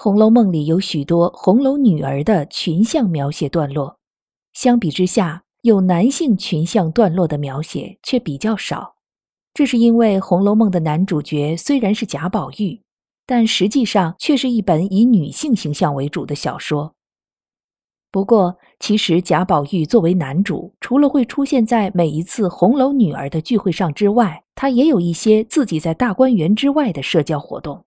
红楼梦》里有许多红楼女儿的群像描写段落，相比之下，有男性群像段落的描写却比较少。这是因为《红楼梦》的男主角虽然是贾宝玉，但实际上却是一本以女性形象为主的小说。不过，其实贾宝玉作为男主，除了会出现在每一次红楼女儿的聚会上之外，他也有一些自己在大观园之外的社交活动。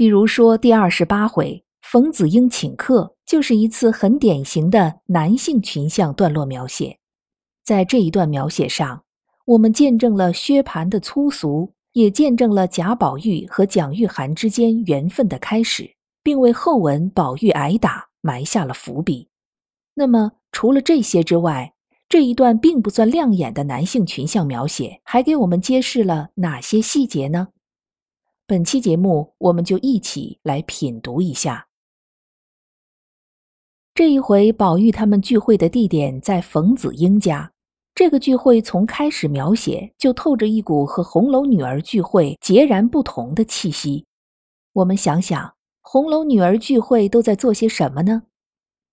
比如说，第二十八回冯子英请客，就是一次很典型的男性群像段落描写。在这一段描写上，我们见证了薛蟠的粗俗，也见证了贾宝玉和蒋玉菡之间缘分的开始，并为后文宝玉挨打埋下了伏笔。那么，除了这些之外，这一段并不算亮眼的男性群像描写，还给我们揭示了哪些细节呢？本期节目，我们就一起来品读一下。这一回，宝玉他们聚会的地点在冯子英家。这个聚会从开始描写就透着一股和红楼女儿聚会截然不同的气息。我们想想，红楼女儿聚会都在做些什么呢？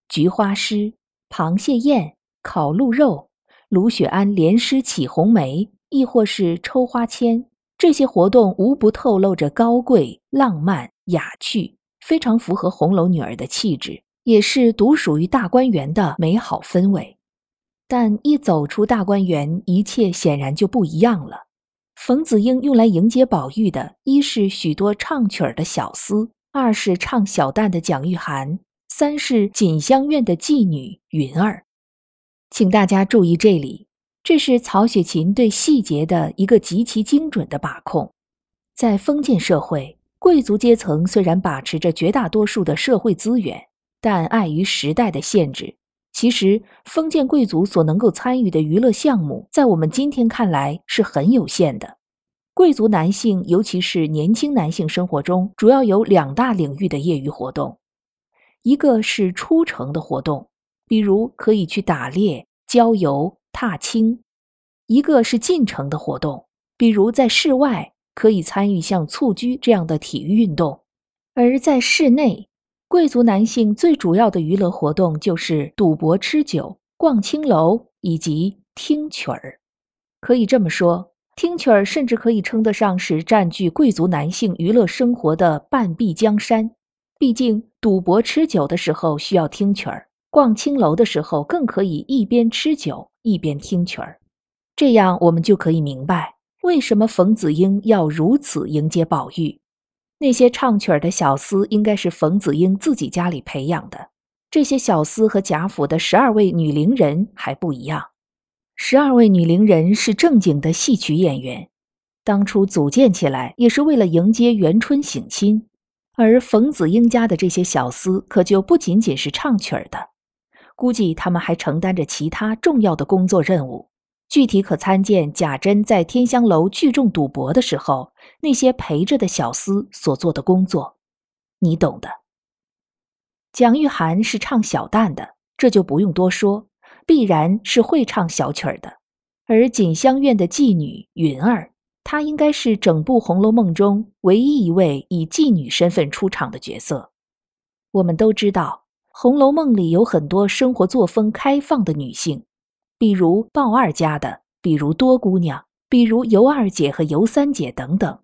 菊花诗、螃蟹宴、烤鹿肉、卢雪庵连诗起红梅，亦或是抽花签。这些活动无不透露着高贵、浪漫、雅趣，非常符合红楼女儿的气质，也是独属于大观园的美好氛围。但一走出大观园，一切显然就不一样了。冯子英用来迎接宝玉的，一是许多唱曲儿的小厮，二是唱小旦的蒋玉菡，三是锦香院的妓女云儿。请大家注意这里。这是曹雪芹对细节的一个极其精准的把控。在封建社会，贵族阶层虽然把持着绝大多数的社会资源，但碍于时代的限制，其实封建贵族所能够参与的娱乐项目，在我们今天看来是很有限的。贵族男性，尤其是年轻男性，生活中主要有两大领域的业余活动，一个是出城的活动，比如可以去打猎、郊游。踏青，一个是进城的活动，比如在室外可以参与像蹴鞠这样的体育运动；而在室内，贵族男性最主要的娱乐活动就是赌博、吃酒、逛青楼以及听曲儿。可以这么说，听曲儿甚至可以称得上是占据贵族男性娱乐生活的半壁江山。毕竟，赌博、吃酒的时候需要听曲儿。逛青楼的时候，更可以一边吃酒一边听曲儿，这样我们就可以明白为什么冯子英要如此迎接宝玉。那些唱曲儿的小厮应该是冯子英自己家里培养的。这些小厮和贾府的十二位女伶人还不一样，十二位女伶人是正经的戏曲演员，当初组建起来也是为了迎接元春省亲，而冯子英家的这些小厮可就不仅仅是唱曲儿的。估计他们还承担着其他重要的工作任务，具体可参见贾珍在天香楼聚众赌博的时候，那些陪着的小厮所做的工作，你懂的。蒋玉菡是唱小旦的，这就不用多说，必然是会唱小曲儿的。而锦香院的妓女云儿，她应该是整部《红楼梦》中唯一一位以妓女身份出场的角色。我们都知道。《红楼梦》里有很多生活作风开放的女性，比如鲍二家的，比如多姑娘，比如尤二姐和尤三姐等等。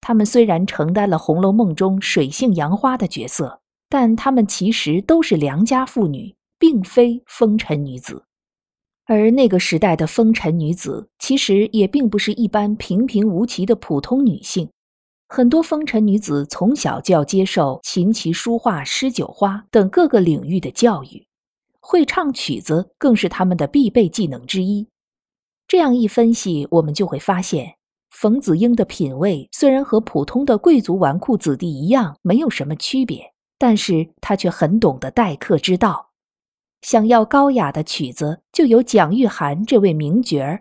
她们虽然承担了《红楼梦》中水性杨花的角色，但她们其实都是良家妇女，并非风尘女子。而那个时代的风尘女子，其实也并不是一般平平无奇的普通女性。很多风尘女子从小就要接受琴棋书画诗酒花等各个领域的教育，会唱曲子更是她们的必备技能之一。这样一分析，我们就会发现，冯子英的品味虽然和普通的贵族纨绔子弟一样，没有什么区别，但是他却很懂得待客之道。想要高雅的曲子，就有蒋玉菡这位名角儿；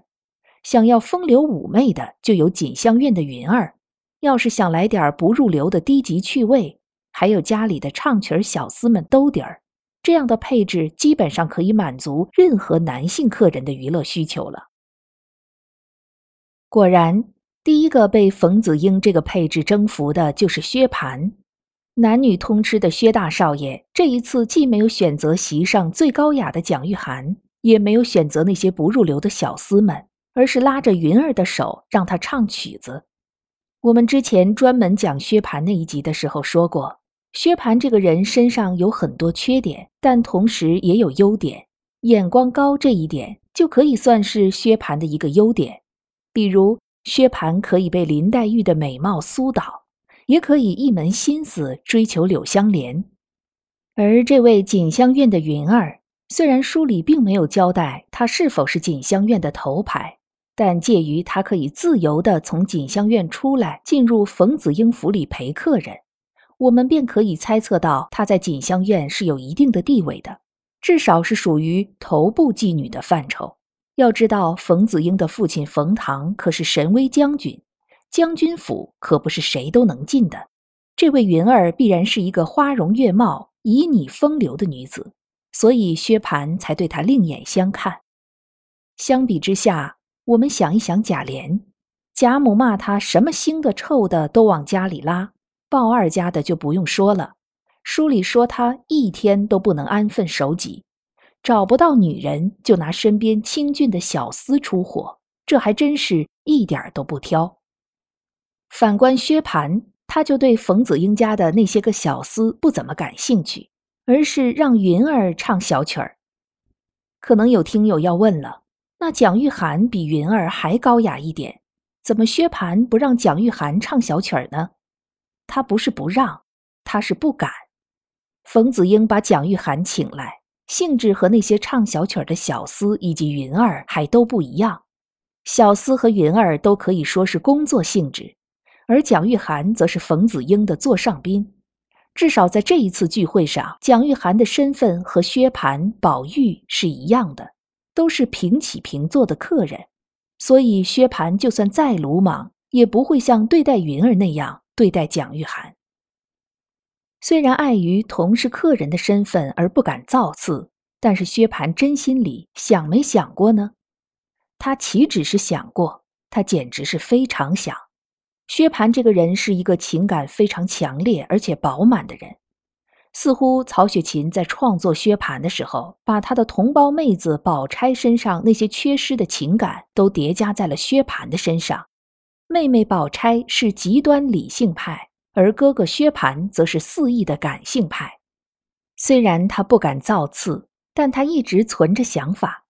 想要风流妩媚的，就有锦香院的云儿。要是想来点不入流的低级趣味，还有家里的唱曲儿小厮们兜底儿。这样的配置基本上可以满足任何男性客人的娱乐需求了。果然，第一个被冯子英这个配置征服的就是薛蟠。男女通吃的薛大少爷这一次既没有选择席上最高雅的蒋玉菡，也没有选择那些不入流的小厮们，而是拉着云儿的手让她唱曲子。我们之前专门讲薛蟠那一集的时候说过，薛蟠这个人身上有很多缺点，但同时也有优点。眼光高这一点就可以算是薛蟠的一个优点，比如薛蟠可以被林黛玉的美貌苏倒。也可以一门心思追求柳香莲，而这位锦香院的云儿，虽然书里并没有交代她是否是锦香院的头牌，但介于她可以自由地从锦香院出来，进入冯子英府里陪客人，我们便可以猜测到她在锦香院是有一定的地位的，至少是属于头部妓女的范畴。要知道，冯子英的父亲冯唐可是神威将军。将军府可不是谁都能进的，这位云儿必然是一个花容月貌、旖旎风流的女子，所以薛蟠才对她另眼相看。相比之下，我们想一想贾琏，贾母骂他什么腥的、臭的都往家里拉，鲍二家的就不用说了。书里说他一天都不能安分守己，找不到女人就拿身边清俊的小厮出火，这还真是一点都不挑。反观薛蟠，他就对冯子英家的那些个小厮不怎么感兴趣，而是让云儿唱小曲儿。可能有听友要问了，那蒋玉菡比云儿还高雅一点，怎么薛蟠不让蒋玉菡唱小曲儿呢？他不是不让，他是不敢。冯子英把蒋玉菡请来，性质和那些唱小曲儿的小厮以及云儿还都不一样。小厮和云儿都可以说是工作性质。而蒋玉菡则是冯子英的座上宾，至少在这一次聚会上，蒋玉菡的身份和薛蟠、宝玉是一样的，都是平起平坐的客人。所以薛蟠就算再鲁莽，也不会像对待云儿那样对待蒋玉菡。虽然碍于同是客人的身份而不敢造次，但是薛蟠真心里想没想过呢？他岂止是想过，他简直是非常想。薛蟠这个人是一个情感非常强烈而且饱满的人，似乎曹雪芹在创作薛蟠的时候，把他的同胞妹子宝钗身上那些缺失的情感都叠加在了薛蟠的身上。妹妹宝钗是极端理性派，而哥哥薛蟠则是肆意的感性派。虽然他不敢造次，但他一直存着想法。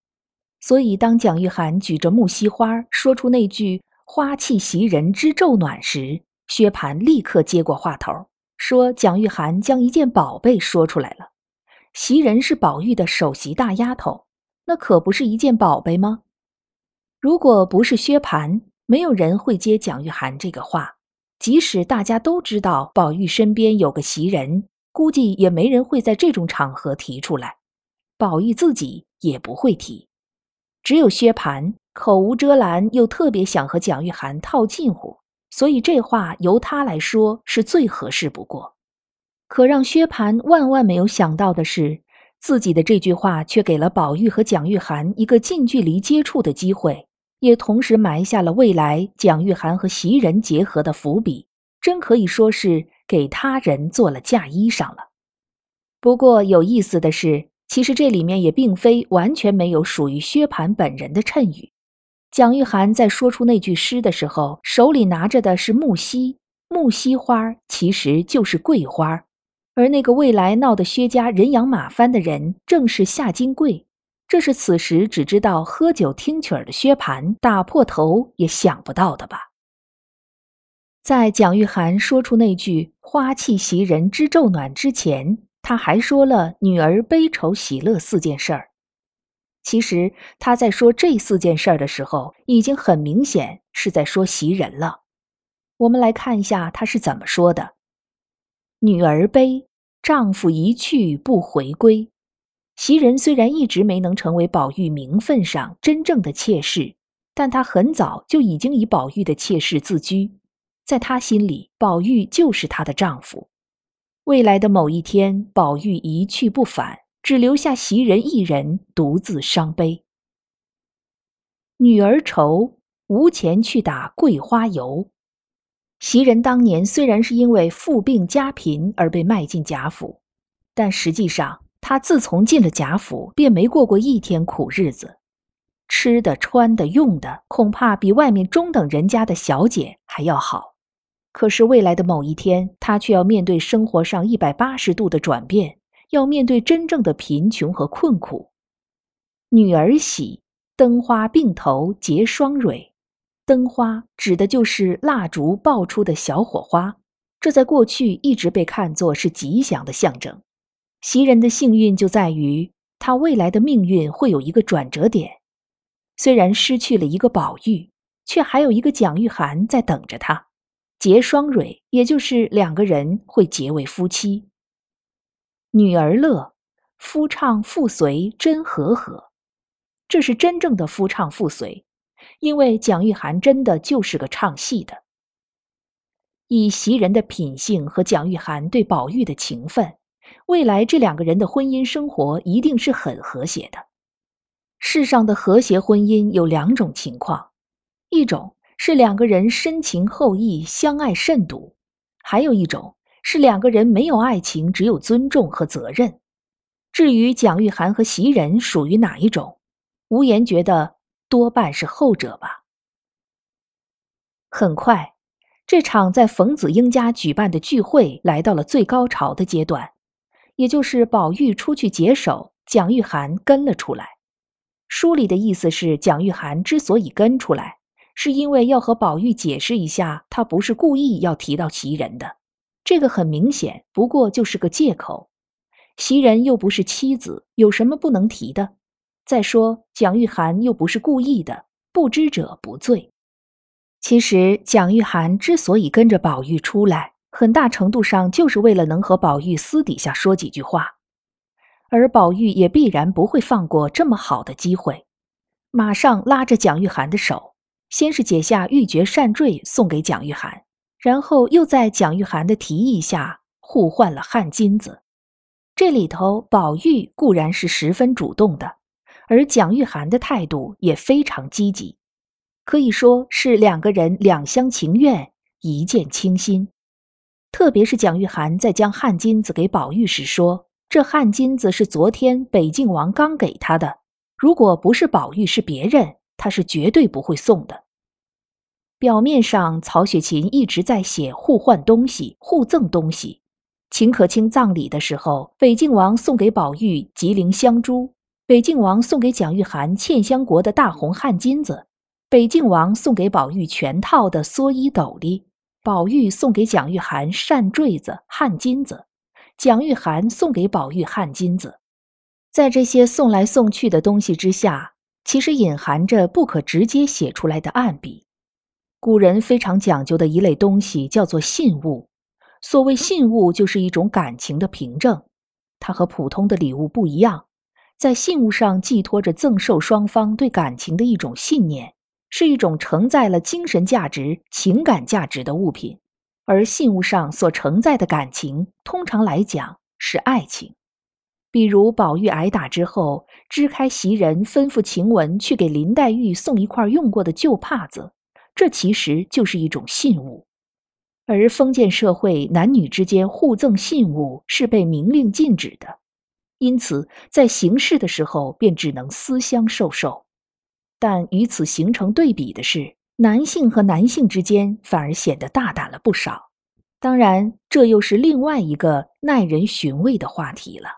所以当蒋玉菡举着木樨花说出那句。花气袭人之昼暖时，薛蟠立刻接过话头，说：“蒋玉菡将一件宝贝说出来了。袭人是宝玉的首席大丫头，那可不是一件宝贝吗？如果不是薛蟠，没有人会接蒋玉菡这个话。即使大家都知道宝玉身边有个袭人，估计也没人会在这种场合提出来。宝玉自己也不会提，只有薛蟠。”口无遮拦，又特别想和蒋玉菡套近乎，所以这话由他来说是最合适不过。可让薛蟠万万没有想到的是，自己的这句话却给了宝玉和蒋玉菡一个近距离接触的机会，也同时埋下了未来蒋玉菡和袭人结合的伏笔，真可以说是给他人做了嫁衣裳了。不过有意思的是，其实这里面也并非完全没有属于薛蟠本人的衬语。蒋玉菡在说出那句诗的时候，手里拿着的是木樨，木樨花其实就是桂花，而那个未来闹得薛家人仰马翻的人，正是夏金桂。这是此时只知道喝酒听曲儿的薛蟠打破头也想不到的吧？在蒋玉菡说出那句“花气袭人知昼暖”之前，他还说了女儿悲愁喜乐四件事儿。其实他在说这四件事儿的时候，已经很明显是在说袭人了。我们来看一下他是怎么说的：“女儿悲，丈夫一去不回归。”袭人虽然一直没能成为宝玉名分上真正的妾室，但她很早就已经以宝玉的妾室自居，在她心里，宝玉就是她的丈夫。未来的某一天，宝玉一去不返，只留下袭人一人独自伤悲。女儿愁，无钱去打桂花油。袭人当年虽然是因为父病家贫而被卖进贾府，但实际上。他自从进了贾府，便没过过一天苦日子，吃的、穿的、用的，恐怕比外面中等人家的小姐还要好。可是未来的某一天，他却要面对生活上一百八十度的转变，要面对真正的贫穷和困苦。女儿喜，灯花并头结双蕊。灯花指的就是蜡烛爆出的小火花，这在过去一直被看作是吉祥的象征。袭人的幸运就在于，她未来的命运会有一个转折点。虽然失去了一个宝玉，却还有一个蒋玉菡在等着她。结双蕊，也就是两个人会结为夫妻。女儿乐，夫唱妇随真和和。这是真正的夫唱妇随，因为蒋玉菡真的就是个唱戏的。以袭人的品性和蒋玉菡对宝玉的情分。未来这两个人的婚姻生活一定是很和谐的。世上的和谐婚姻有两种情况，一种是两个人深情厚谊、相爱甚笃；还有一种是两个人没有爱情，只有尊重和责任。至于蒋玉菡和袭人属于哪一种，无言觉得多半是后者吧。很快，这场在冯子英家举办的聚会来到了最高潮的阶段。也就是宝玉出去解手，蒋玉菡跟了出来。书里的意思是，蒋玉菡之所以跟出来，是因为要和宝玉解释一下，他不是故意要提到袭人的。这个很明显，不过就是个借口。袭人又不是妻子，有什么不能提的？再说，蒋玉菡又不是故意的，不知者不罪。其实，蒋玉菡之所以跟着宝玉出来，很大程度上就是为了能和宝玉私底下说几句话，而宝玉也必然不会放过这么好的机会，马上拉着蒋玉菡的手，先是解下玉珏扇坠送给蒋玉菡，然后又在蒋玉菡的提议下互换了汗金子。这里头，宝玉固然是十分主动的，而蒋玉菡的态度也非常积极，可以说是两个人两厢情愿，一见倾心。特别是蒋玉菡在将汗金子给宝玉时说：“这汗金子是昨天北静王刚给他的，如果不是宝玉是别人，他是绝对不会送的。”表面上，曹雪芹一直在写互换东西、互赠东西。秦可卿葬礼的时候，北静王送给宝玉吉林香珠，北静王送给蒋玉菡茜香国的大红汗金子，北静王送给宝玉全套的蓑衣斗笠。宝玉送给蒋玉菡扇坠子、汗金子，蒋玉菡送给宝玉汗金子。在这些送来送去的东西之下，其实隐含着不可直接写出来的暗笔。古人非常讲究的一类东西叫做信物。所谓信物，就是一种感情的凭证。它和普通的礼物不一样，在信物上寄托着赠受双方对感情的一种信念。是一种承载了精神价值、情感价值的物品，而信物上所承载的感情，通常来讲是爱情。比如宝玉挨打之后，支开袭人吩咐晴雯去给林黛玉送一块用过的旧帕子，这其实就是一种信物。而封建社会男女之间互赠信物是被明令禁止的，因此在行事的时候便只能私相授受。但与此形成对比的是，男性和男性之间反而显得大胆了不少。当然，这又是另外一个耐人寻味的话题了。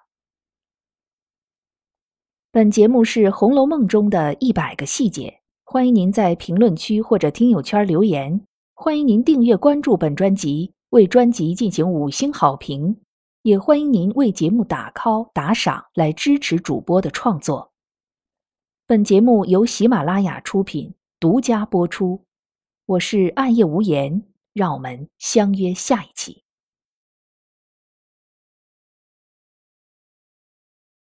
本节目是《红楼梦》中的一百个细节，欢迎您在评论区或者听友圈留言。欢迎您订阅关注本专辑，为专辑进行五星好评，也欢迎您为节目打 call 打赏来支持主播的创作。本节目由喜马拉雅出品，独家播出。我是暗夜无言，让我们相约下一期。